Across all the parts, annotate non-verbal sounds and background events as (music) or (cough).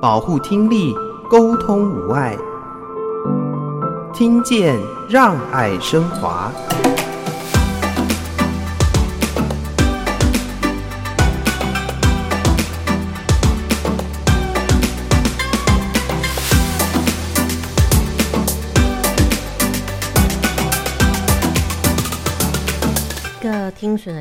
保护听力，沟通无碍，听见让爱升华。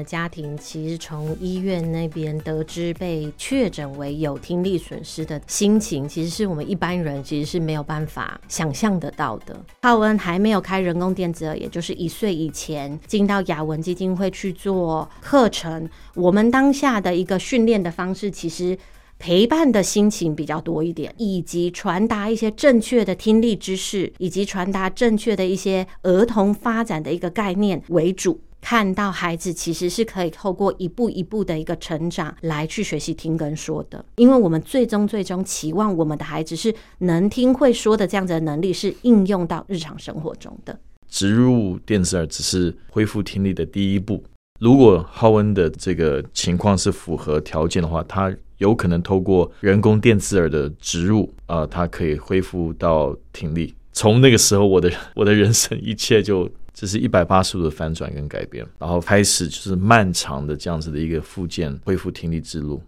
家庭，其实从医院那边得知被确诊为有听力损失的心情，其实是我们一般人其实是没有办法想象得到的。浩恩还没有开人工电子耳，也就是一岁以前进到雅文基金会去做课程，我们当下的一个训练的方式，其实陪伴的心情比较多一点，以及传达一些正确的听力知识，以及传达正确的一些儿童发展的一个概念为主。看到孩子其实是可以透过一步一步的一个成长来去学习听跟说的，因为我们最终最终期望我们的孩子是能听会说的这样子的能力是应用到日常生活中的。植入电子耳只是恢复听力的第一步，如果浩恩的这个情况是符合条件的话，他有可能透过人工电子耳的植入啊，他可以恢复到听力。从那个时候，我的我的人生一切就。这是一百八十度的翻转跟改变，然后开始就是漫长的这样子的一个复健、恢复听力之路。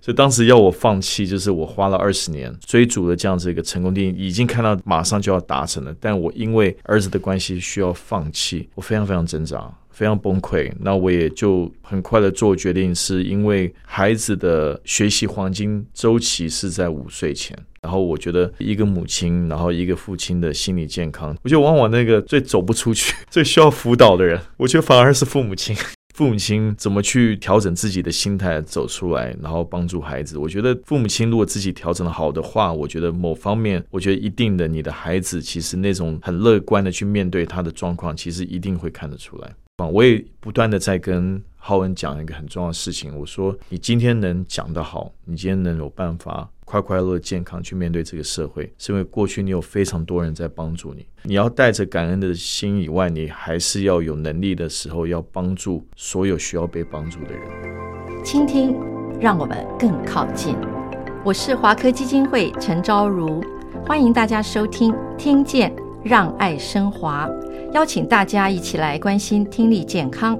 所以当时要我放弃，就是我花了二十年追逐的这样子一个成功电影，已经看到马上就要达成了，但我因为儿子的关系需要放弃，我非常非常挣扎。非常崩溃，那我也就很快的做决定，是因为孩子的学习黄金周期是在五岁前，然后我觉得一个母亲，然后一个父亲的心理健康，我觉得往往那个最走不出去、(laughs) 最需要辅导的人，我觉得反而是父母亲。父母亲怎么去调整自己的心态走出来，然后帮助孩子？我觉得父母亲如果自己调整的好的话，我觉得某方面，我觉得一定的，你的孩子其实那种很乐观的去面对他的状况，其实一定会看得出来。我也不断的在跟浩文讲一个很重要的事情，我说你今天能讲得好，你今天能有办法快快乐乐健康去面对这个社会，是因为过去你有非常多人在帮助你。你要带着感恩的心以外，你还是要有能力的时候，要帮助所有需要被帮助的人。倾听，让我们更靠近。我是华科基金会陈昭如，欢迎大家收听《听见让爱升华》。邀请大家一起来关心听力健康。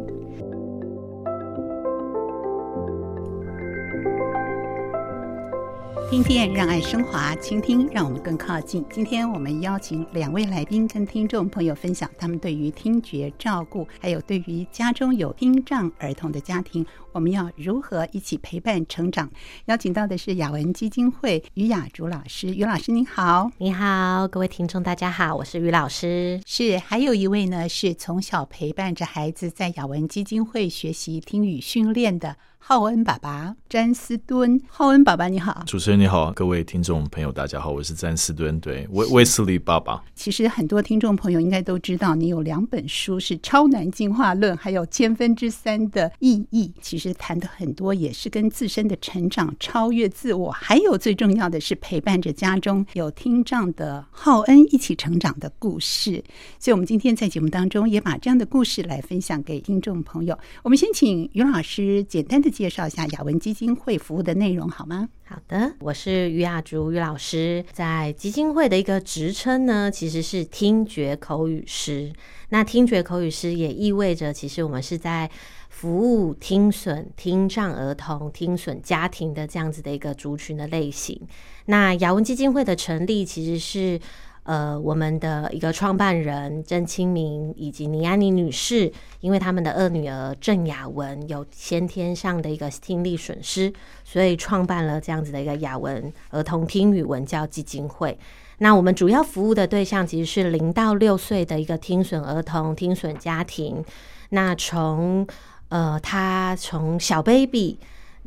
听见让爱升华，倾听让我们更靠近。今天我们邀请两位来宾跟听众朋友分享他们对于听觉照顾，还有对于家中有听障儿童的家庭，我们要如何一起陪伴成长。邀请到的是雅文基金会于雅竹老师，于老师您好，你好，各位听众大家好，我是于老师。是，还有一位呢，是从小陪伴着孩子在雅文基金会学习听语训练的。浩恩爸爸詹斯敦，浩恩爸爸你好，主持人你好，各位听众朋友大家好，我是詹斯敦，对，威威斯利爸爸。其实很多听众朋友应该都知道，你有两本书是《超难进化论》，还有《千分之三的意义》，其实谈的很多也是跟自身的成长、超越自我，还有最重要的是陪伴着家中有听障的浩恩一起成长的故事。所以，我们今天在节目当中也把这样的故事来分享给听众朋友。我们先请于老师简单的。介绍一下雅文基金会服务的内容好吗？好的，我是于雅竹于老师，在基金会的一个职称呢，其实是听觉口语师。那听觉口语师也意味着，其实我们是在服务听损、听障儿童、听损家庭的这样子的一个族群的类型。那雅文基金会的成立，其实是。呃，我们的一个创办人郑清明以及倪安妮女士，因为他们的二女儿郑雅文有先天上的一个听力损失，所以创办了这样子的一个雅文儿童听语文教基金会。那我们主要服务的对象其实是零到六岁的一个听损儿童、听损家庭。那从呃，他从小 baby。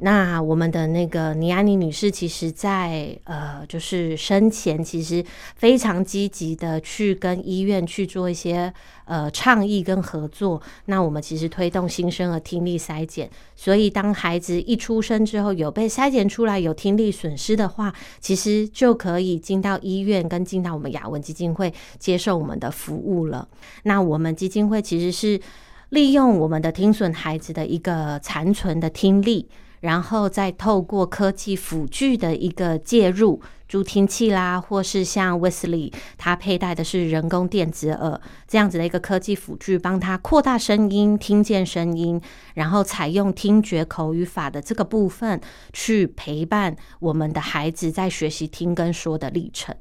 那我们的那个倪安妮女士，其实在呃，就是生前其实非常积极的去跟医院去做一些呃倡议跟合作。那我们其实推动新生儿听力筛检，所以当孩子一出生之后有被筛检出来有听力损失的话，其实就可以进到医院跟进到我们雅文基金会接受我们的服务了。那我们基金会其实是利用我们的听损孩子的一个残存的听力。然后再透过科技辅具的一个介入，助听器啦，或是像 Wesley 他佩戴的是人工电子耳这样子的一个科技辅具，帮他扩大声音、听见声音，然后采用听觉口语法的这个部分去陪伴我们的孩子在学习听跟说的历程，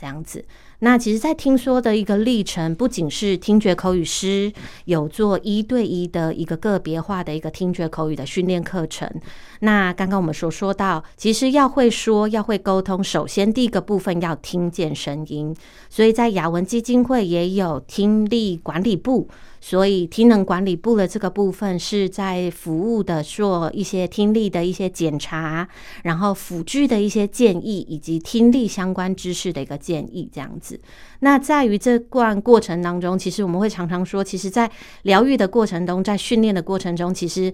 这样子。那其实，在听说的一个历程，不仅是听觉口语师有做一对一的一个个别化的一个听觉口语的训练课程。那刚刚我们所说到，其实要会说，要会沟通，首先第一个部分要听见声音。所以在雅文基金会也有听力管理部。所以，听能管理部的这个部分是在服务的，做一些听力的一些检查，然后辅具的一些建议，以及听力相关知识的一个建议，这样子。那在于这段过程当中，其实我们会常常说，其实，在疗愈的过程中，在训练的过程中，其实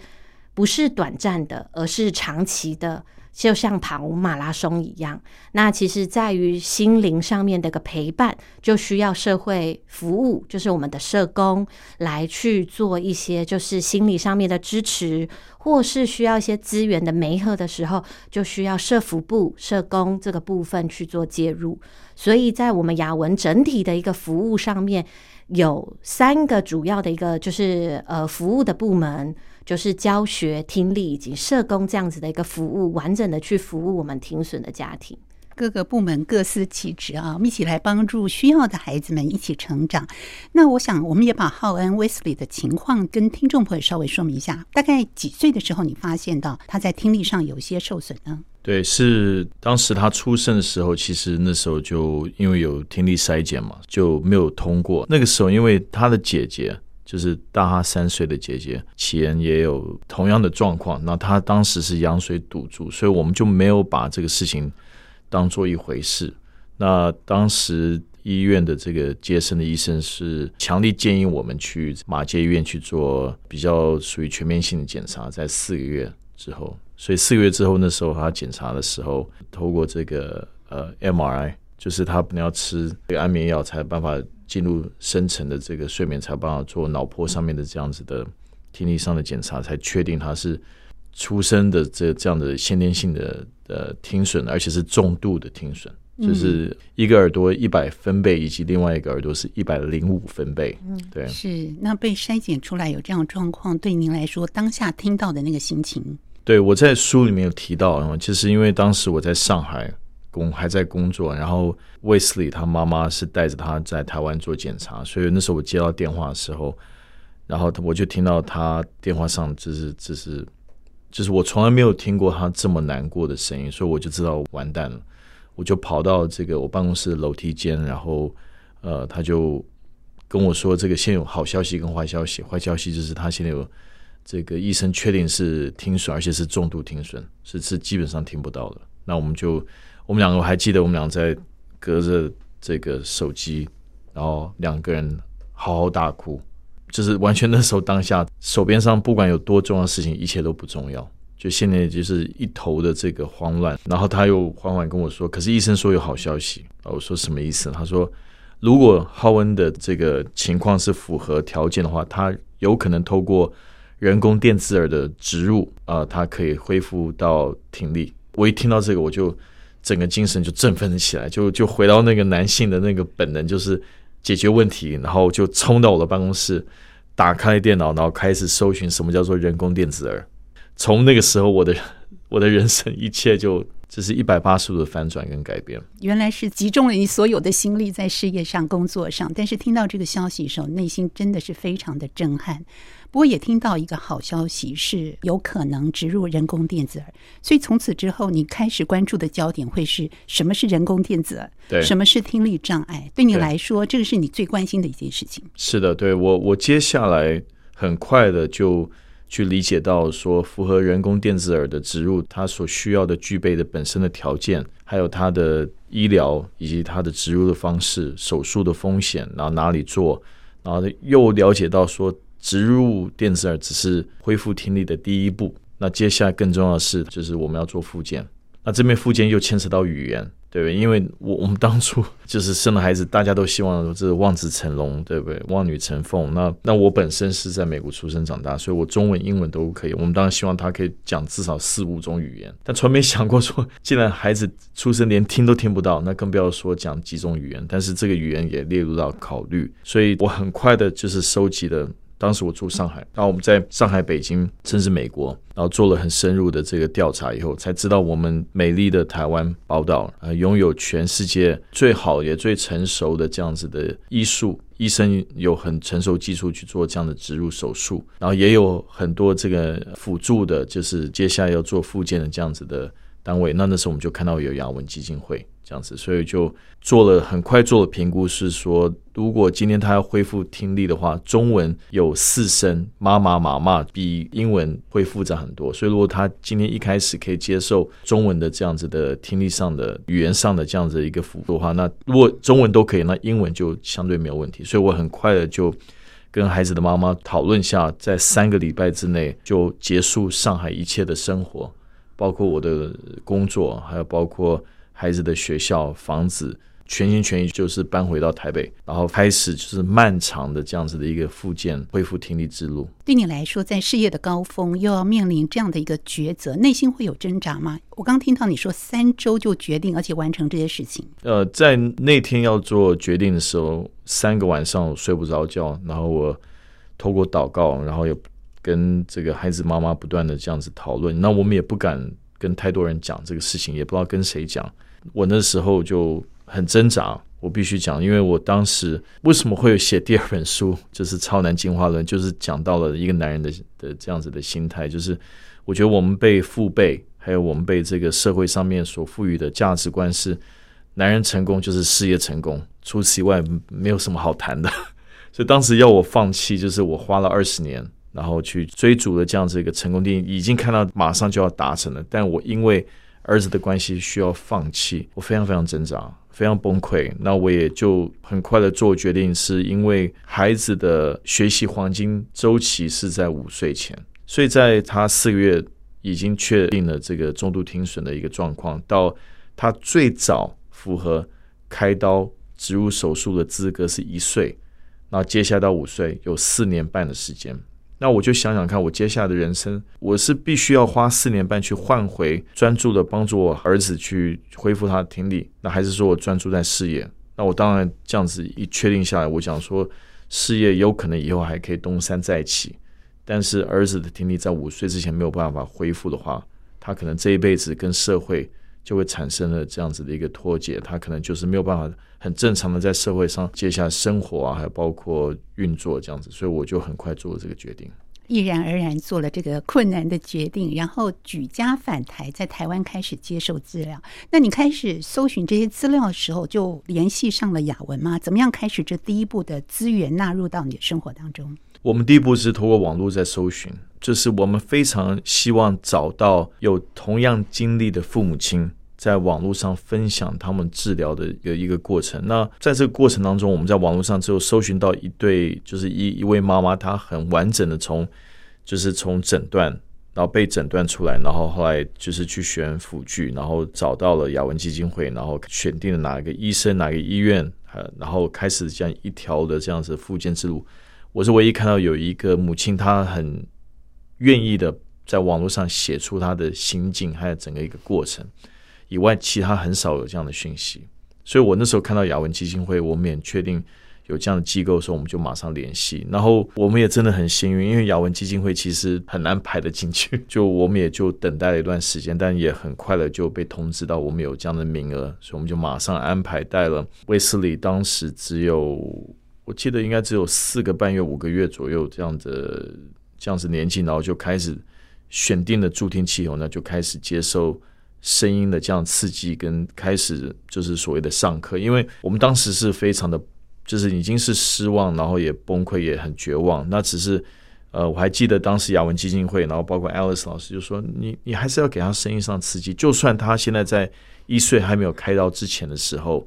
不是短暂的，而是长期的。就像跑马拉松一样，那其实在于心灵上面的一个陪伴，就需要社会服务，就是我们的社工来去做一些，就是心理上面的支持，或是需要一些资源的媒合的时候，就需要社福部社工这个部分去做介入。所以在我们雅文整体的一个服务上面，有三个主要的一个就是呃服务的部门。就是教学、听力以及社工这样子的一个服务，完整的去服务我们听损的家庭。各个部门各司其职啊，我们一起来帮助需要的孩子们一起成长。那我想，我们也把浩恩 Wesley 的情况跟听众朋友稍微说明一下。大概几岁的时候，你发现到他在听力上有些受损呢？对，是当时他出生的时候，其实那时候就因为有听力筛检嘛，就没有通过。那个时候，因为他的姐姐。就是大他三岁的姐姐，前也有同样的状况。那她当时是羊水堵住，所以我们就没有把这个事情当做一回事。那当时医院的这个接生的医生是强烈建议我们去马街医院去做比较属于全面性的检查，在四个月之后。所以四个月之后，那时候他检查的时候，透过这个呃 MRI，就是他不能要吃这个安眠药才有办法。进入深层的这个睡眠，才办法做脑波上面的这样子的听力上的检查，才确定他是出生的这这样的先天性的呃听损，而且是重度的听损，就是一个耳朵一百分贝，以及另外一个耳朵是一百零五分贝。嗯，对，是那被筛检出来有这样状况，对您来说当下听到的那个心情？对，我在书里面有提到，其实因为当时我在上海。工还在工作，然后 Wesley 他妈妈是带着他在台湾做检查，所以那时候我接到电话的时候，然后我就听到他电话上就是就是就是我从来没有听过他这么难过的声音，所以我就知道完蛋了，我就跑到这个我办公室的楼梯间，然后呃他就跟我说，这个现有好消息跟坏消息，坏消息就是他现在有这个医生确定是听损，而且是重度听损，是是基本上听不到的，那我们就。我们两个还记得，我们两个在隔着这个手机，然后两个人嚎啕大哭，就是完全那时候当下手边上不管有多重要的事情，一切都不重要，就现在就是一头的这个慌乱。然后他又缓缓跟我说：“可是医生说有好消息啊。”我说：“什么意思？”他说：“如果浩恩的这个情况是符合条件的话，他有可能透过人工电子耳的植入啊，他可以恢复到听力。”我一听到这个，我就。整个精神就振奋了起来，就就回到那个男性的那个本能，就是解决问题，然后就冲到我的办公室，打开电脑，然后开始搜寻什么叫做人工电子耳。从那个时候，我的我的人生一切就只是一百八十度的翻转跟改变。原来是集中了你所有的心力在事业上、工作上，但是听到这个消息的时候，内心真的是非常的震撼。不过也听到一个好消息，是有可能植入人工电子耳，所以从此之后，你开始关注的焦点会是什么是人工电子耳？对，什么是听力障碍？对你来说，这个是你最关心的一件事情。是的，对我，我接下来很快的就去理解到，说符合人工电子耳的植入，它所需要的具备的本身的条件，还有它的医疗以及它的植入的方式、手术的风险，然后哪里做，然后又了解到说。植入电子耳只是恢复听力的第一步，那接下来更重要的是，就是我们要做复健。那这边复健又牵扯到语言，对不对？因为我我们当初 (laughs) 就是生了孩子，大家都希望这是望子成龙，对不对？望女成凤。那那我本身是在美国出生长大，所以我中文、英文都可以。我们当然希望他可以讲至少四五种语言，但从没想过说，既然孩子出生连听都听不到，那更不要说讲几种语言。但是这个语言也列入到考虑，所以我很快的就是收集了。当时我住上海，然后我们在上海、北京，甚至美国，然后做了很深入的这个调查以后，才知道我们美丽的台湾宝岛啊，拥有全世界最好也最成熟的这样子的医术，医生有很成熟技术去做这样的植入手术，然后也有很多这个辅助的，就是接下来要做复健的这样子的单位。那那时候我们就看到有雅文基金会。这样子，所以就做了很快做了评估，是说如果今天他要恢复听力的话，中文有四声妈妈妈妈比英文会复杂很多。所以如果他今天一开始可以接受中文的这样子的听力上的语言上的这样子一个辅助的话，那如果中文都可以，那英文就相对没有问题。所以我很快的就跟孩子的妈妈讨论下，在三个礼拜之内就结束上海一切的生活，包括我的工作，还有包括。孩子的学校、房子，全心全意就是搬回到台北，然后开始就是漫长的这样子的一个复健、恢复听力之路。对你来说，在事业的高峰，又要面临这样的一个抉择，内心会有挣扎吗？我刚听到你说三周就决定，而且完成这些事情。呃，在那天要做决定的时候，三个晚上我睡不着觉，然后我透过祷告，然后也跟这个孩子妈妈不断的这样子讨论。那我们也不敢跟太多人讲这个事情，也不知道跟谁讲。我那时候就很挣扎，我必须讲，因为我当时为什么会有写第二本书，就是《超男进化论》，就是讲到了一个男人的的这样子的心态，就是我觉得我们被父辈，还有我们被这个社会上面所赋予的价值观是，男人成功就是事业成功，除此以外没有什么好谈的。(laughs) 所以当时要我放弃，就是我花了二十年，然后去追逐的这样子一个成功定义，已经看到马上就要达成了，但我因为儿子的关系需要放弃，我非常非常挣扎，非常崩溃。那我也就很快的做决定，是因为孩子的学习黄金周期是在五岁前，所以在他四个月已经确定了这个中度听损的一个状况，到他最早符合开刀植入手术的资格是一岁，那接下来到五岁有四年半的时间。那我就想想看，我接下来的人生，我是必须要花四年半去换回专注的帮助我儿子去恢复他的听力，那还是说我专注在事业？那我当然这样子一确定下来，我想说事业有可能以后还可以东山再起，但是儿子的听力在五岁之前没有办法恢复的话，他可能这一辈子跟社会就会产生了这样子的一个脱节，他可能就是没有办法很正常的在社会上接下来生活啊，还有包括运作这样子，所以我就很快做了这个决定，毅然而然做了这个困难的决定，然后举家返台，在台湾开始接受治疗。那你开始搜寻这些资料的时候，就联系上了雅文吗？怎么样开始这第一步的资源纳入到你的生活当中？我们第一步是通过网络在搜寻。就是我们非常希望找到有同样经历的父母亲，在网络上分享他们治疗的一个一个过程。那在这个过程当中，我们在网络上只有搜寻到一对，就是一一位妈妈，她很完整的从，就是从诊断，然后被诊断出来，然后后来就是去选辅具，然后找到了雅文基金会，然后选定了哪一个医生、哪个医院，呃然后开始这样一条的这样子复健之路。我是唯一看到有一个母亲，她很。愿意的在网络上写出他的心境，还有整个一个过程以外，其他很少有这样的讯息。所以我那时候看到雅文基金会，我们也确定有这样的机构的时候，我们就马上联系。然后我们也真的很幸运，因为雅文基金会其实很难排得进去，(laughs) 就我们也就等待了一段时间，但也很快的就被通知到我们有这样的名额，所以我们就马上安排带了卫斯理。当时只有我记得应该只有四个半月、五个月左右这样的。这样子年纪，然后就开始选定了助听器以后，呢就开始接受声音的这样刺激，跟开始就是所谓的上课。因为我们当时是非常的，就是已经是失望，然后也崩溃，也很绝望。那只是呃，我还记得当时雅文基金会，然后包括 Alice 老师就说：“你你还是要给他声音上刺激，就算他现在在一岁还没有开刀之前的时候，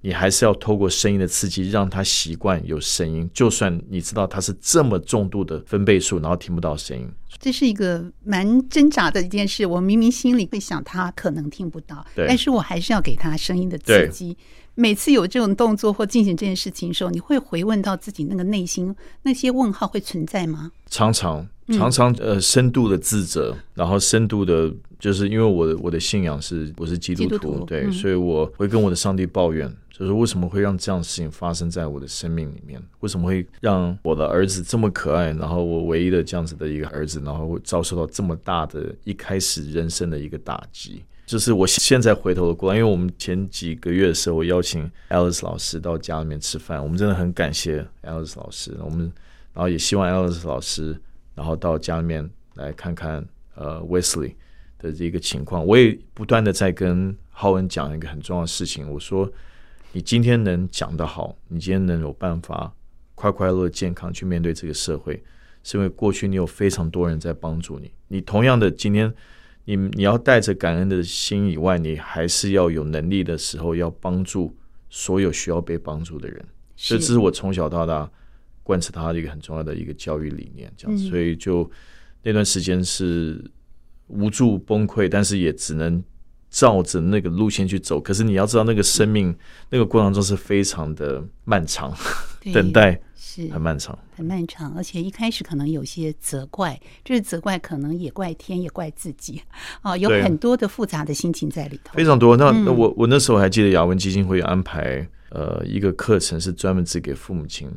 你还是要透过声音的刺激，让他习惯有声音。就算你知道他是这么重度的分贝数，然后听不到声音，这是一个蛮挣扎的一件事。我明明心里会想他可能听不到，但是我还是要给他声音的刺激。每次有这种动作或进行这件事情的时候，你会回问到自己那个内心那些问号会存在吗？常常常常呃，深度的自责，然后深度的，就是因为我的我的信仰是我是基督徒，督徒对，嗯、所以我会跟我的上帝抱怨。就是为什么会让这样的事情发生在我的生命里面？为什么会让我的儿子这么可爱，然后我唯一的这样子的一个儿子，然后会遭受到这么大的一开始人生的一个打击？就是我现在回头过来，因为我们前几个月的时候，我邀请 Alice 老师到家里面吃饭，我们真的很感谢 Alice 老师。我们然后也希望 Alice 老师然后到家里面来看看呃 Wesley 的这个情况。我也不断的在跟浩文讲一个很重要的事情，我说。你今天能讲得好，你今天能有办法快快乐乐、健康去面对这个社会，是因为过去你有非常多人在帮助你。你同样的，今天你你要带着感恩的心以外，你还是要有能力的时候，要帮助所有需要被帮助的人。这是我从小到大贯彻他的一个很重要的一个教育理念。这样子，所以就那段时间是无助崩溃，但是也只能。照着那个路线去走，可是你要知道，那个生命那个过程中是非常的漫长，等待是很漫长，很漫长。而且一开始可能有些责怪，这是责怪，可能也怪天，也怪自己啊，有很多的复杂的心情在里头，非常多。那那我我那时候还记得雅文基金会安排呃一个课程，是专门只给父母亲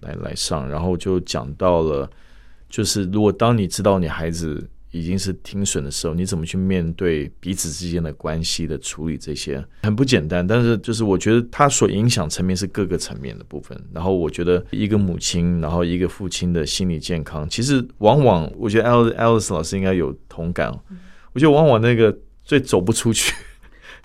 来来上，然后就讲到了，就是如果当你知道你孩子。已经是听损的时候，你怎么去面对彼此之间的关系的处理？这些很不简单，但是就是我觉得它所影响层面是各个层面的部分。然后我觉得一个母亲，然后一个父亲的心理健康，其实往往我觉得 Alice 老师应该有同感。我觉得往往那个最走不出去、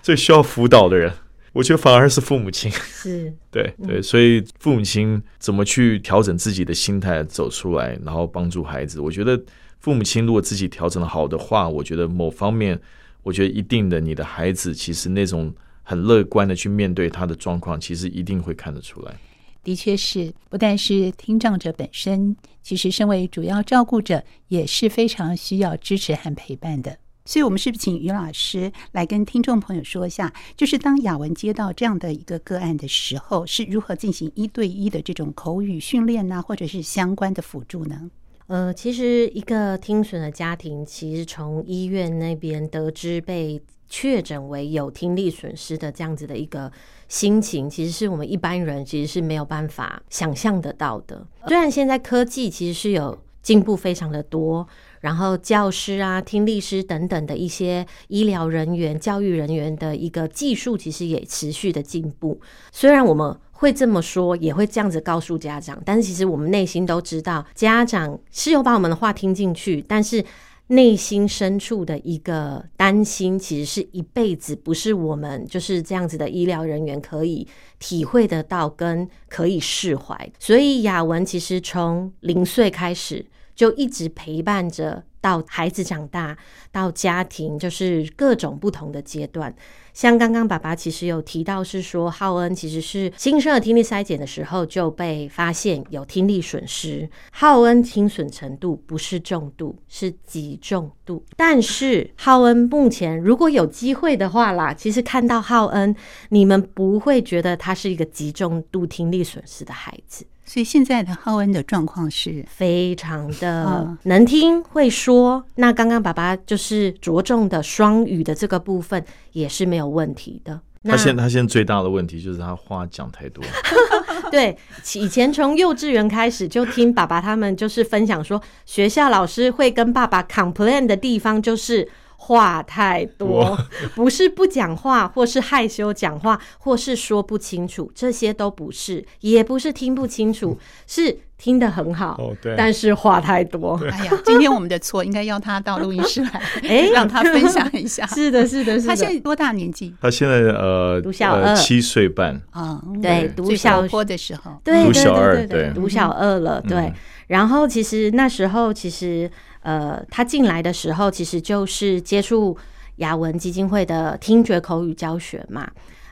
最需要辅导的人，我觉得反而是父母亲。是，(laughs) 对对，所以父母亲怎么去调整自己的心态走出来，然后帮助孩子，我觉得。父母亲如果自己调整的好的话，我觉得某方面，我觉得一定的，你的孩子其实那种很乐观的去面对他的状况，其实一定会看得出来。的确是，不但是听障者本身，其实身为主要照顾者也是非常需要支持和陪伴的。所以，我们是不是请于老师来跟听众朋友说一下，就是当雅文接到这样的一个个案的时候，是如何进行一对一的这种口语训练呢，或者是相关的辅助呢？呃，其实一个听损的家庭，其实从医院那边得知被确诊为有听力损失的这样子的一个心情，其实是我们一般人其实是没有办法想象得到的。虽然现在科技其实是有进步非常的多，然后教师啊、听力师等等的一些医疗人员、教育人员的一个技术，其实也持续的进步。虽然我们会这么说，也会这样子告诉家长，但是其实我们内心都知道，家长是有把我们的话听进去，但是内心深处的一个担心，其实是一辈子不是我们就是这样子的医疗人员可以体会得到跟可以释怀。所以雅文其实从零岁开始就一直陪伴着，到孩子长大，到家庭，就是各种不同的阶段。像刚刚爸爸其实有提到，是说浩恩其实是新生儿听力筛检的时候就被发现有听力损失。浩恩听损程度不是重度，是极重度。但是浩恩目前如果有机会的话啦，其实看到浩恩，你们不会觉得他是一个极重度听力损失的孩子。所以现在的浩恩的状况是非常的能听会说。那刚刚爸爸就是着重的双语的这个部分也是没有问题的。他现他现在最大的问题就是他话讲太多。(laughs) 对，以前从幼稚园开始就听爸爸他们就是分享说，学校老师会跟爸爸 complain 的地方就是。话太多，(laughs) 不是不讲话，或是害羞讲话，或是说不清楚，这些都不是，也不是听不清楚，是听得很好，哦，对，但是话太多。哎呀，今天我们的错，应该要他到录音室来，(laughs) 哎，让他分享一下。(laughs) 是的，是的，是的。他现在多大年纪？他现在呃，读小二，七岁半啊，对，读小坡的时候，对，读小二，对，读小二了，对。然后其实那时候其实。呃，他进来的时候，其实就是接触雅文基金会的听觉口语教学嘛。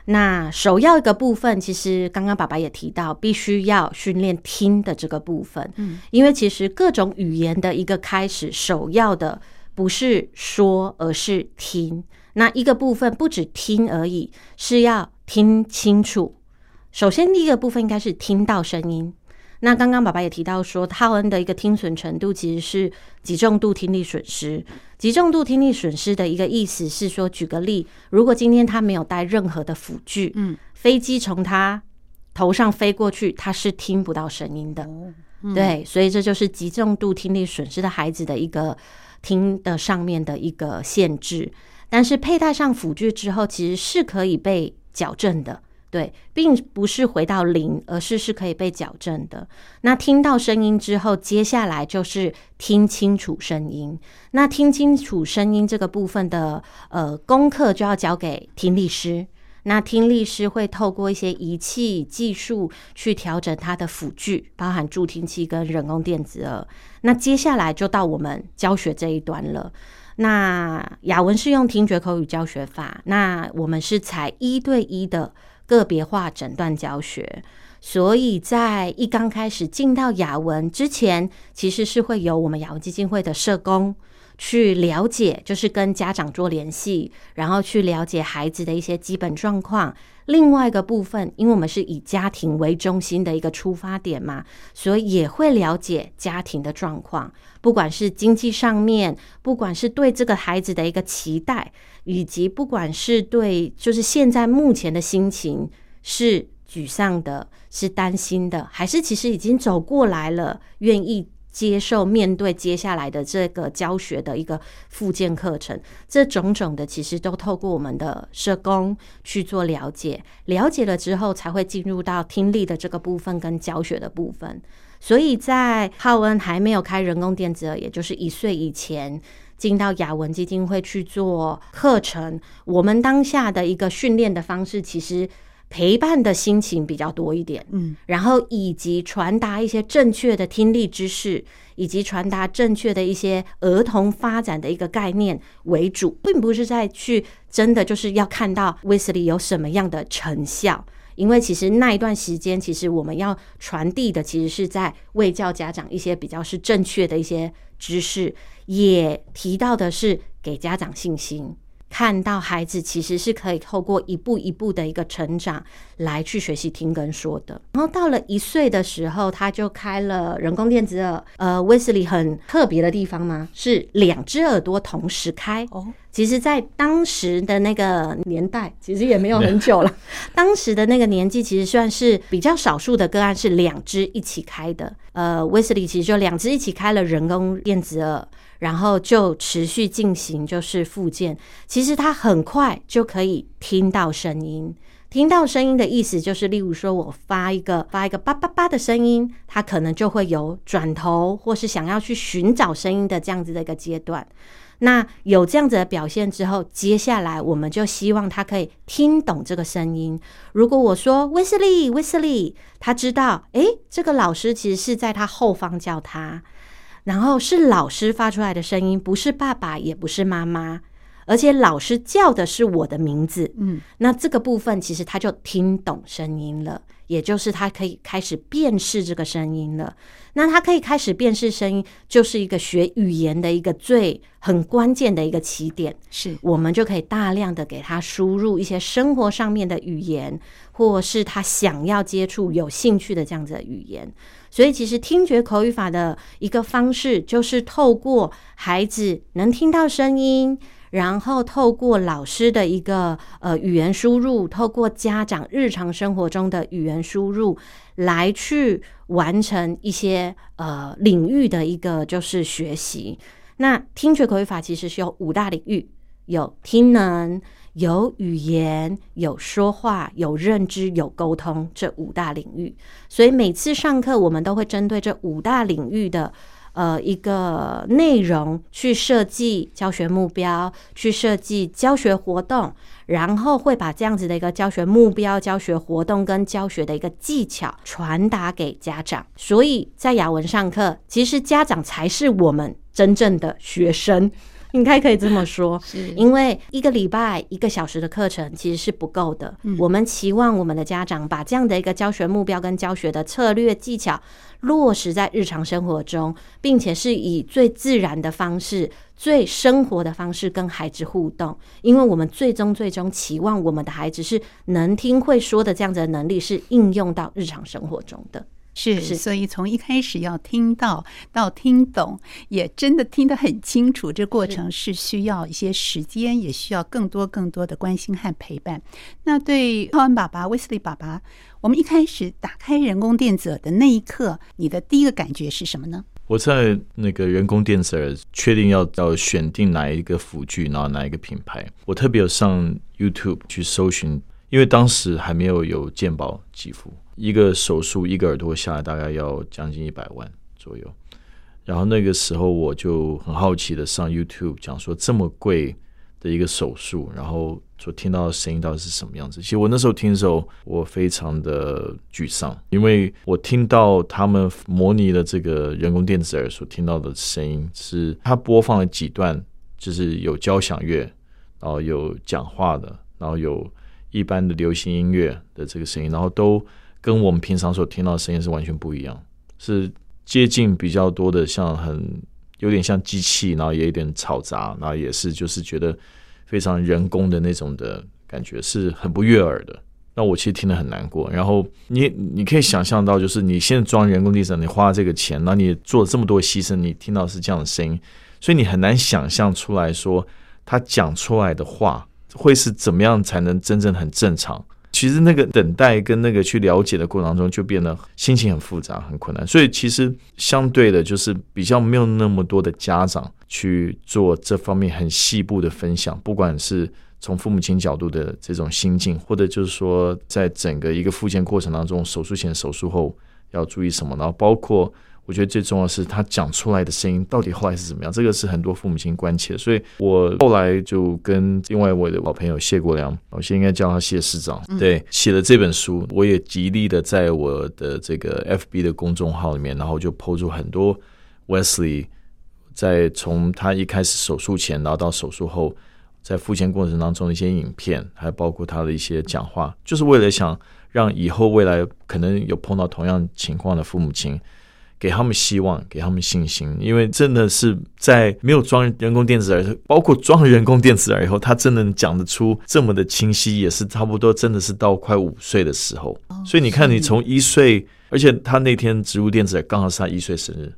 那首要一个部分，其实刚刚爸爸也提到，必须要训练听的这个部分。嗯，因为其实各种语言的一个开始，首要的不是说，而是听。那一个部分不止听而已，是要听清楚。首先，第一个部分应该是听到声音。那刚刚爸爸也提到说，浩恩的一个听损程度其实是极重度听力损失。极重度听力损失的一个意思是说，举个例，如果今天他没有带任何的辅具，嗯，飞机从他头上飞过去，他是听不到声音的。对，所以这就是极重度听力损失的孩子的一个听的上面的一个限制。但是佩戴上辅具之后，其实是可以被矫正的。对，并不是回到零，而是是可以被矫正的。那听到声音之后，接下来就是听清楚声音。那听清楚声音这个部分的呃功课，就要交给听力师。那听力师会透过一些仪器技术去调整它的辅具，包含助听器跟人工电子耳。那接下来就到我们教学这一端了。那雅文是用听觉口语教学法，那我们是采一对一的。个别化诊断教学，所以在一刚开始进到雅文之前，其实是会有我们雅文基金会的社工去了解，就是跟家长做联系，然后去了解孩子的一些基本状况。另外一个部分，因为我们是以家庭为中心的一个出发点嘛，所以也会了解家庭的状况，不管是经济上面，不管是对这个孩子的一个期待，以及不管是对就是现在目前的心情是沮丧的，是担心的，还是其实已经走过来了，愿意。接受面对接下来的这个教学的一个复健课程，这种种的其实都透过我们的社工去做了解，了解了之后才会进入到听力的这个部分跟教学的部分。所以在浩恩还没有开人工电子耳，也就是一岁以前进到雅文基金会去做课程，我们当下的一个训练的方式其实。陪伴的心情比较多一点，嗯，然后以及传达一些正确的听力知识，以及传达正确的一些儿童发展的一个概念为主，并不是在去真的就是要看到威斯利有什么样的成效，因为其实那一段时间，其实我们要传递的其实是在为教家长一些比较是正确的一些知识，也提到的是给家长信心。看到孩子其实是可以透过一步一步的一个成长来去学习听跟说的。然后到了一岁的时候，他就开了人工电子耳。呃，威斯利很特别的地方吗，是两只耳朵同时开。哦，其实，在当时的那个年代，其实也没有很久了。(laughs) 当时的那个年纪，其实算是比较少数的个案是两只一起开的。呃，威斯利其实就两只一起开了人工电子耳。然后就持续进行，就是复健。其实他很快就可以听到声音，听到声音的意思就是，例如说我发一个发一个叭叭叭的声音，他可能就会有转头或是想要去寻找声音的这样子的一个阶段。那有这样子的表现之后，接下来我们就希望他可以听懂这个声音。如果我说威斯利，威斯利，他知道，诶，这个老师其实是在他后方叫他。然后是老师发出来的声音，不是爸爸，也不是妈妈，而且老师叫的是我的名字。嗯，那这个部分其实他就听懂声音了，也就是他可以开始辨识这个声音了。那他可以开始辨识声音，就是一个学语言的一个最很关键的一个起点。是我们就可以大量的给他输入一些生活上面的语言，或是他想要接触、有兴趣的这样子的语言。所以，其实听觉口语法的一个方式，就是透过孩子能听到声音，然后透过老师的一个呃语言输入，透过家长日常生活中的语言输入，来去完成一些呃领域的一个就是学习。那听觉口语法其实是有五大领域，有听能。有语言、有说话、有认知、有沟通这五大领域，所以每次上课我们都会针对这五大领域的呃一个内容去设计教学目标，去设计教学活动，然后会把这样子的一个教学目标、教学活动跟教学的一个技巧传达给家长。所以在雅文上课，其实家长才是我们真正的学生。应该可以这么说，因为一个礼拜一个小时的课程其实是不够的。嗯，我们期望我们的家长把这样的一个教学目标跟教学的策略技巧落实在日常生活中，并且是以最自然的方式、最生活的方式跟孩子互动。因为我们最终最终期望我们的孩子是能听会说的这样子的能力是应用到日常生活中的。是，所以从一开始要听到到听懂，也真的听得很清楚。这过程是需要一些时间，也需要更多更多的关心和陪伴。那对浩恩爸爸、威斯利爸爸，我们一开始打开人工电子耳的那一刻，你的第一个感觉是什么呢？我在那个人工电子耳确定要要选定哪一个辅具，然后哪一个品牌，我特别有上 YouTube 去搜寻，因为当时还没有有健保给付。一个手术一个耳朵下来大概要将近一百万左右，然后那个时候我就很好奇的上 YouTube 讲说这么贵的一个手术，然后所听到的声音到底是什么样子？其实我那时候听的时候，我非常的沮丧，因为我听到他们模拟的这个人工电子耳所听到的声音是，他播放了几段，就是有交响乐，然后有讲话的，然后有一般的流行音乐的这个声音，然后都。跟我们平常所听到的声音是完全不一样，是接近比较多的，像很有点像机器，然后也有点嘈杂，然后也是就是觉得非常人工的那种的感觉，是很不悦耳的。那我其实听得很难过。然后你你可以想象到，就是你现在装人工地震，你花这个钱，那你做了这么多牺牲，你听到是这样的声音，所以你很难想象出来说他讲出来的话会是怎么样才能真正很正常。其实那个等待跟那个去了解的过程当中，就变得心情很复杂、很困难。所以其实相对的，就是比较没有那么多的家长去做这方面很细部的分享，不管是从父母亲角度的这种心境，或者就是说在整个一个复健过程当中，手术前、手术后要注意什么，然后包括。我觉得最重要的是他讲出来的声音到底后来是怎么样，这个是很多父母亲关切。所以我后来就跟另外我的老朋友谢国良，我现在应该叫他谢市长，对，写了这本书，我也极力的在我的这个 FB 的公众号里面，然后就 po 出很多 Wesley 在从他一开始手术前，然后到手术后，在复健过程当中的一些影片，还包括他的一些讲话，就是为了想让以后未来可能有碰到同样情况的父母亲。给他们希望，给他们信心，因为真的是在没有装人工电子耳，包括装人工电子耳以后，他真的讲得出这么的清晰，也是差不多真的是到快五岁的时候。所以你看，你从一岁，而且他那天植入电子耳刚好是他一岁生日，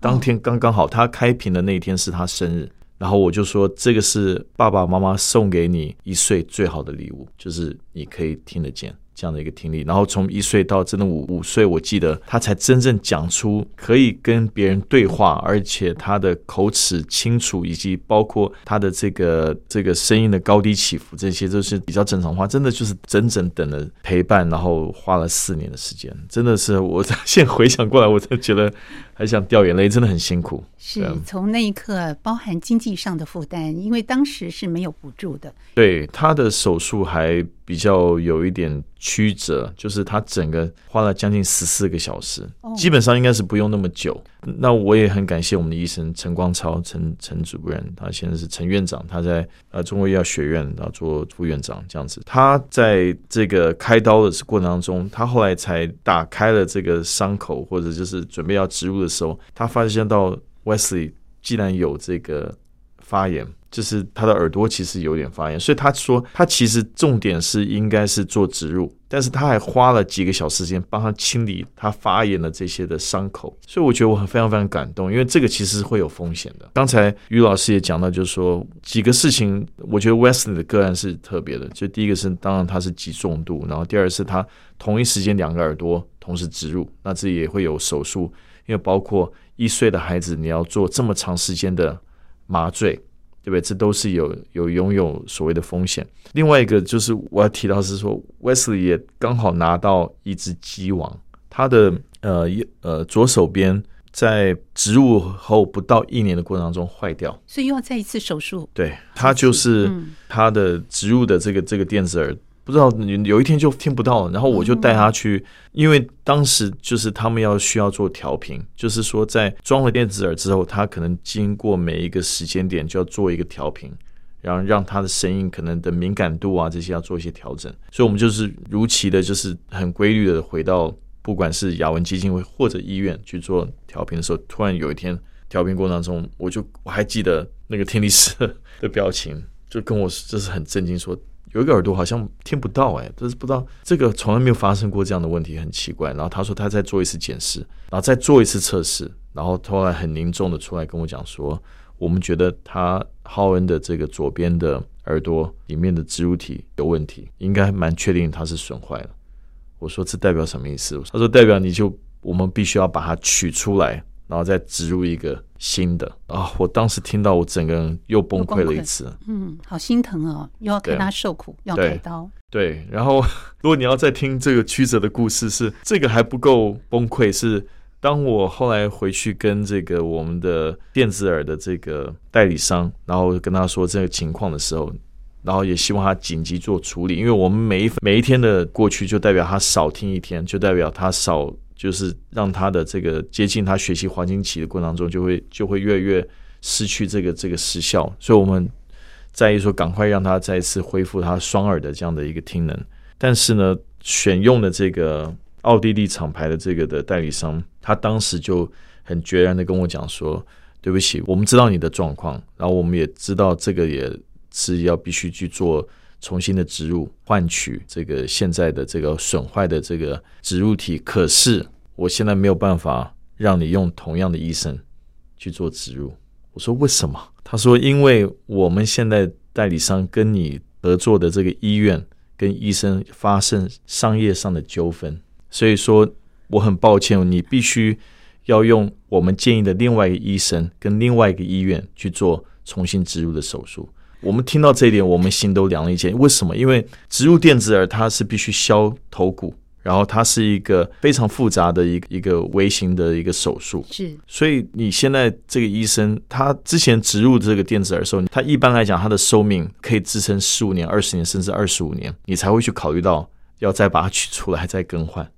当天刚刚好他开屏的那一天是他生日，然后我就说这个是爸爸妈妈送给你一岁最好的礼物，就是你可以听得见。这样的一个听力，然后从一岁到真的五五岁，我记得他才真正讲出可以跟别人对话，而且他的口齿清楚，以及包括他的这个这个声音的高低起伏，这些都是比较正常化。真的就是整整等了陪伴，然后花了四年的时间，真的是我现在回想过来，我才觉得。还想掉眼泪，真的很辛苦。是从那一刻包含经济上的负担，因为当时是没有补助的。对，他的手术还比较有一点曲折，就是他整个花了将近十四个小时，基本上应该是不用那么久。那我也很感谢我们的医生陈光超陈陈主任，他现在是陈院长，他在呃中国医药学院然后做副院长这样子。他在这个开刀的过程当中，他后来才打开了这个伤口，或者就是准备要植入的时候，他发现到 Wesley 既然有这个发炎，就是他的耳朵其实有点发炎，所以他说他其实重点是应该是做植入，但是他还花了几个小时间帮他清理他发炎的这些的伤口，所以我觉得我很非常非常感动，因为这个其实会有风险的。刚才于老师也讲到，就是说几个事情，我觉得 Wesley 的个案是特别的，就第一个是当然他是极重度，然后第二是他同一时间两个耳朵同时植入，那这也会有手术。因为包括一岁的孩子，你要做这么长时间的麻醉，对不对？这都是有有拥有所谓的风险。另外一个就是我要提到是说，Wesley 也刚好拿到一只鸡王，他的呃呃左手边在植入后不到一年的过程当中坏掉，所以又要再一次手术。对，他就是他的植入的这个这个电子耳。不知道有一天就听不到了，然后我就带他去，因为当时就是他们要需要做调频，就是说在装了电子耳之后，他可能经过每一个时间点就要做一个调频，然后让他的声音可能的敏感度啊这些要做一些调整，所以我们就是如期的，就是很规律的回到不管是雅文基金会或者医院去做调频的时候，突然有一天调频过程当中，我就我还记得那个听力师的表情，就跟我就是很震惊说。有一个耳朵好像听不到，哎，但是不知道这个从来没有发生过这样的问题，很奇怪。然后他说他再做一次检视，然后再做一次测试，然后后来很凝重的出来跟我讲说，我们觉得他浩恩的这个左边的耳朵里面的植入体有问题，应该蛮确定它是损坏了。我说这代表什么意思？他说代表你就我们必须要把它取出来。然后再植入一个新的啊、哦！我当时听到，我整个人又崩溃了一次。嗯，好心疼哦，又要看他受苦，要开刀。对，然后如果你要再听这个曲折的故事，是这个还不够崩溃。是当我后来回去跟这个我们的电子耳的这个代理商，然后跟他说这个情况的时候，然后也希望他紧急做处理，因为我们每一每一天的过去，就代表他少听一天，就代表他少。就是让他的这个接近他学习黄金期的过程当中，就会就会越来越失去这个这个时效，所以我们在意说赶快让他再次恢复他双耳的这样的一个听能。但是呢，选用的这个奥地利厂牌的这个的代理商，他当时就很决然的跟我讲说：“对不起，我们知道你的状况，然后我们也知道这个也是要必须去做。”重新的植入，换取这个现在的这个损坏的这个植入体。可是我现在没有办法让你用同样的医生去做植入。我说为什么？他说因为我们现在代理商跟你合作的这个医院跟医生发生商业上的纠纷，所以说我很抱歉，你必须要用我们建议的另外一个医生跟另外一个医院去做重新植入的手术。我们听到这一点，我们心都凉了一截。为什么？因为植入电子耳，它是必须削头骨，然后它是一个非常复杂的一个一个微型的一个手术。是，所以你现在这个医生，他之前植入这个电子耳的时候，他一般来讲，他的寿命可以支撑十五年、二十年，甚至二十五年，你才会去考虑到要再把它取出来再更换。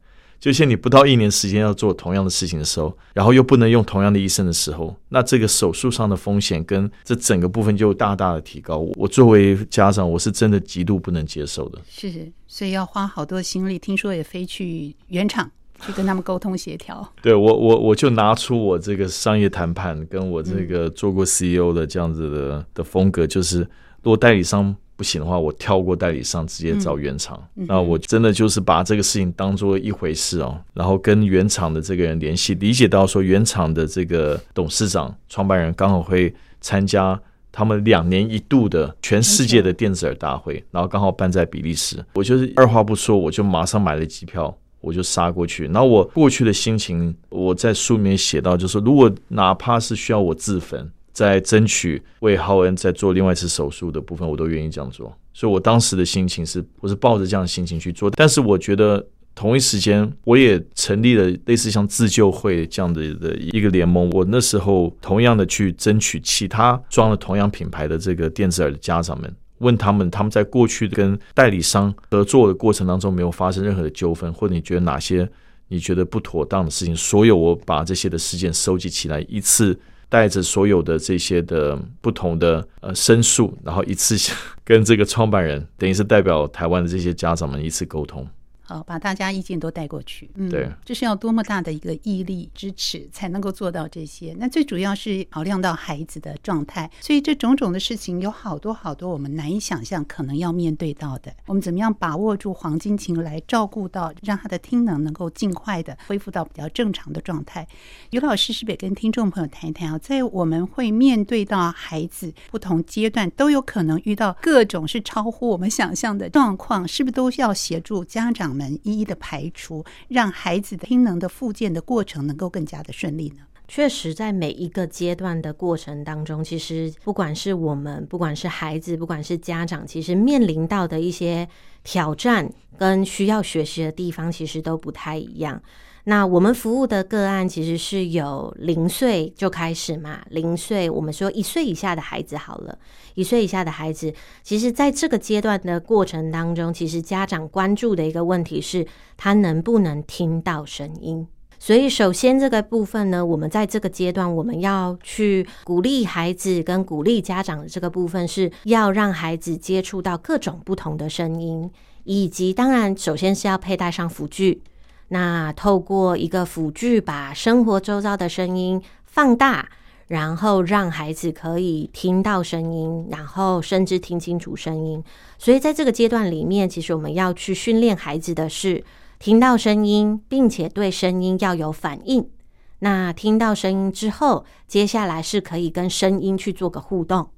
就像你不到一年时间要做同样的事情的时候，然后又不能用同样的医生的时候，那这个手术上的风险跟这整个部分就大大的提高。我作为家长，我是真的极度不能接受的。是，所以要花好多心力。听说也飞去原厂去跟他们沟通协调。对我，我我就拿出我这个商业谈判，跟我这个做过 CEO 的这样子的、嗯、的风格，就是如果代理商。不行的话，我跳过代理商，直接找原厂。嗯、那我真的就是把这个事情当做一回事哦，然后跟原厂的这个人联系，理解到说原厂的这个董事长、创办人刚好会参加他们两年一度的全世界的电子耳大会，然后刚好办在比利时。我就是二话不说，我就马上买了机票，我就杀过去。然后我过去的心情，我在书里面写到，就是如果哪怕是需要我自焚。在争取为浩恩再做另外一次手术的部分，我都愿意这样做。所以我当时的心情是，我是抱着这样的心情去做。但是我觉得同一时间，我也成立了类似像自救会这样的的一个联盟。我那时候同样的去争取其他装了同样品牌的这个电子耳的家长们，问他们他们在过去跟代理商合作的过程当中没有发生任何的纠纷，或者你觉得哪些你觉得不妥当的事情，所有我把这些的事件收集起来一次。带着所有的这些的不同的呃申诉，然后一次 (laughs) 跟这个创办人，等于是代表台湾的这些家长们一次沟通。好，把大家意见都带过去。嗯，对，这是要多么大的一个毅力支持，才能够做到这些。那最主要是考量到孩子的状态，所以这种种的事情有好多好多我们难以想象可能要面对到的。我们怎么样把握住黄金期来照顾到，让他的听能能够尽快的恢复到比较正常的状态？于老师是不是也跟听众朋友谈一谈啊？在我们会面对到孩子不同阶段都有可能遇到各种是超乎我们想象的状况，是不是都要协助家长们一一的排除，让孩子的听能的复健的过程能够更加的顺利呢？确实，在每一个阶段的过程当中，其实不管是我们，不管是孩子，不管是家长，其实面临到的一些挑战跟需要学习的地方，其实都不太一样。那我们服务的个案其实是有零岁就开始嘛，零岁我们说一岁以下的孩子好了，一岁以下的孩子，其实在这个阶段的过程当中，其实家长关注的一个问题是，他能不能听到声音。所以，首先这个部分呢，我们在这个阶段，我们要去鼓励孩子跟鼓励家长的这个部分，是要让孩子接触到各种不同的声音，以及当然，首先是要佩戴上辅具。那透过一个辅具，把生活周遭的声音放大，然后让孩子可以听到声音，然后甚至听清楚声音。所以，在这个阶段里面，其实我们要去训练孩子的是。听到声音，并且对声音要有反应。那听到声音之后，接下来是可以跟声音去做个互动。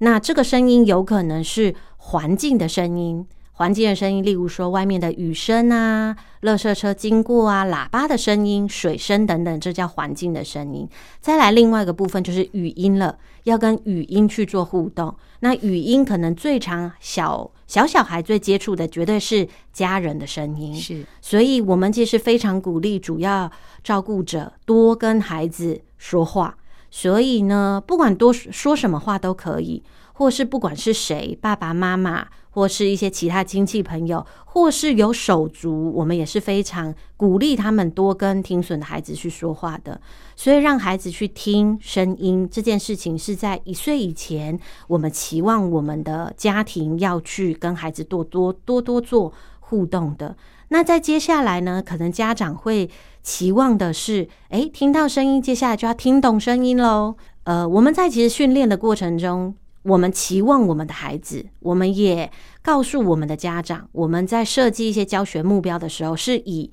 那这个声音有可能是环境的声音。环境的声音，例如说外面的雨声啊、垃圾车经过啊、喇叭的声音、水声等等，这叫环境的声音。再来另外一个部分就是语音了，要跟语音去做互动。那语音可能最常小小小孩最接触的，绝对是家人的声音。是，所以我们其实非常鼓励主要照顾者多跟孩子说话。所以呢，不管多说什么话都可以。或是不管是谁，爸爸妈妈，或是一些其他亲戚朋友，或是有手足，我们也是非常鼓励他们多跟听损的孩子去说话的。所以让孩子去听声音这件事情，是在一岁以前，我们期望我们的家庭要去跟孩子多多多多做互动的。那在接下来呢，可能家长会期望的是，诶，听到声音，接下来就要听懂声音喽。呃，我们在其实训练的过程中。我们期望我们的孩子，我们也告诉我们的家长，我们在设计一些教学目标的时候，是以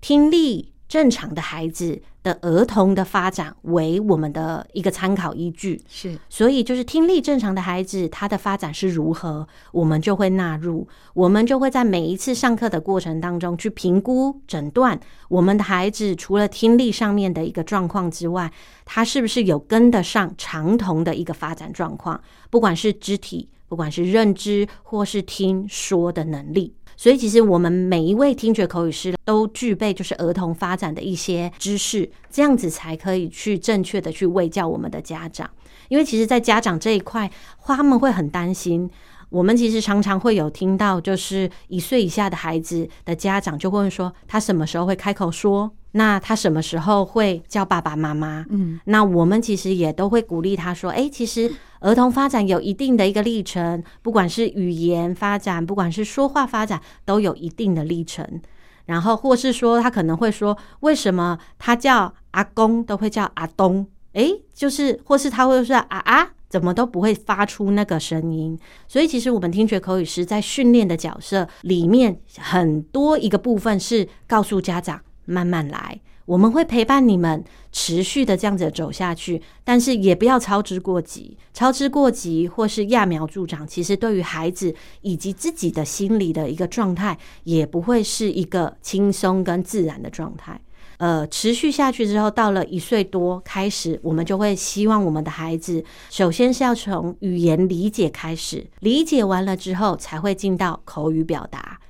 听力正常的孩子的儿童的发展为我们的一个参考依据。是，所以就是听力正常的孩子，他的发展是如何，我们就会纳入，我们就会在每一次上课的过程当中去评估诊断我们的孩子，除了听力上面的一个状况之外，他是不是有跟得上长童的一个发展状况，不管是肢体，不管是认知，或是听说的能力。所以，其实我们每一位听觉口语师都具备就是儿童发展的一些知识，这样子才可以去正确的去喂教我们的家长。因为其实，在家长这一块，他们会很担心。我们其实常常会有听到，就是一岁以下的孩子的家长就会问说，他什么时候会开口说？那他什么时候会叫爸爸妈妈？嗯，那我们其实也都会鼓励他说，诶，其实儿童发展有一定的一个历程，不管是语言发展，不管是说话发展，都有一定的历程。然后或是说，他可能会说，为什么他叫阿公都会叫阿东？诶，就是或是他会说啊啊，怎么都不会发出那个声音。所以其实我们听觉口语师在训练的角色里面，很多一个部分是告诉家长。慢慢来，我们会陪伴你们持续的这样子走下去，但是也不要操之过急。操之过急或是揠苗助长，其实对于孩子以及自己的心理的一个状态，也不会是一个轻松跟自然的状态。呃，持续下去之后，到了一岁多开始，我们就会希望我们的孩子，首先是要从语言理解开始，理解完了之后，才会进到口语表达。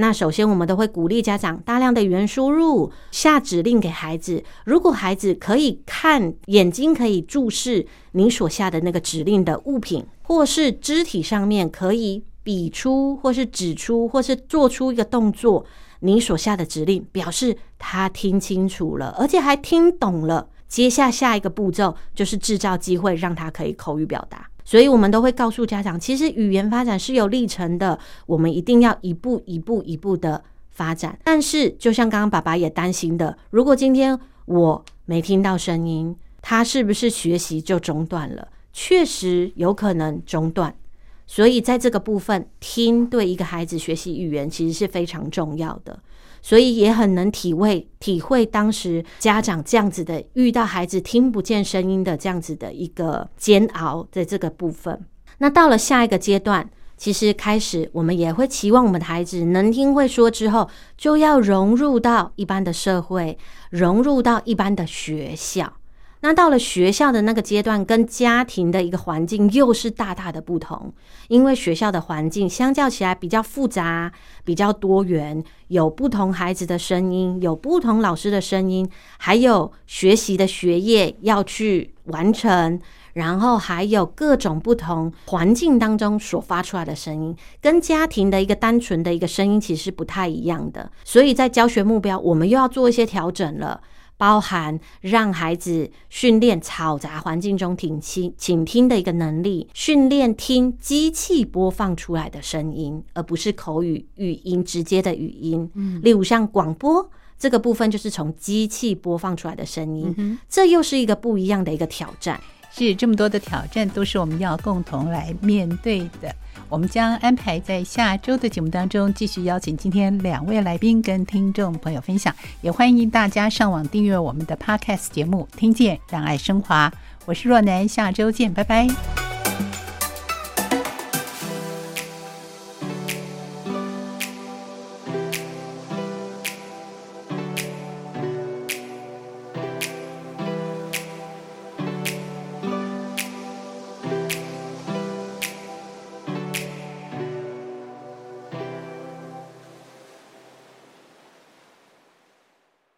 那首先，我们都会鼓励家长大量的语言输入，下指令给孩子。如果孩子可以看，眼睛可以注视你所下的那个指令的物品，或是肢体上面可以比出，或是指出，或是做出一个动作，你所下的指令表示他听清楚了，而且还听懂了。接下下一个步骤就是制造机会，让他可以口语表达。所以，我们都会告诉家长，其实语言发展是有历程的，我们一定要一步一步一步的发展。但是，就像刚刚爸爸也担心的，如果今天我没听到声音，他是不是学习就中断了？确实有可能中断。所以，在这个部分，听对一个孩子学习语言其实是非常重要的。所以也很能体会体会当时家长这样子的遇到孩子听不见声音的这样子的一个煎熬，的这个部分。那到了下一个阶段，其实开始我们也会期望我们的孩子能听会说之后，就要融入到一般的社会，融入到一般的学校。那到了学校的那个阶段，跟家庭的一个环境又是大大的不同，因为学校的环境相较起来比较复杂、比较多元，有不同孩子的声音，有不同老师的声音，还有学习的学业要去完成，然后还有各种不同环境当中所发出来的声音，跟家庭的一个单纯的一个声音其实不太一样的，所以在教学目标，我们又要做一些调整了。包含让孩子训练嘈杂环境中听倾倾听的一个能力，训练听机器播放出来的声音，而不是口语语音直接的语音。嗯，例如像广播这个部分，就是从机器播放出来的声音，嗯、这又是一个不一样的一个挑战。是这么多的挑战，都是我们要共同来面对的。我们将安排在下周的节目当中，继续邀请今天两位来宾跟听众朋友分享。也欢迎大家上网订阅我们的 Podcast 节目，听见让爱升华。我是若楠，下周见，拜拜。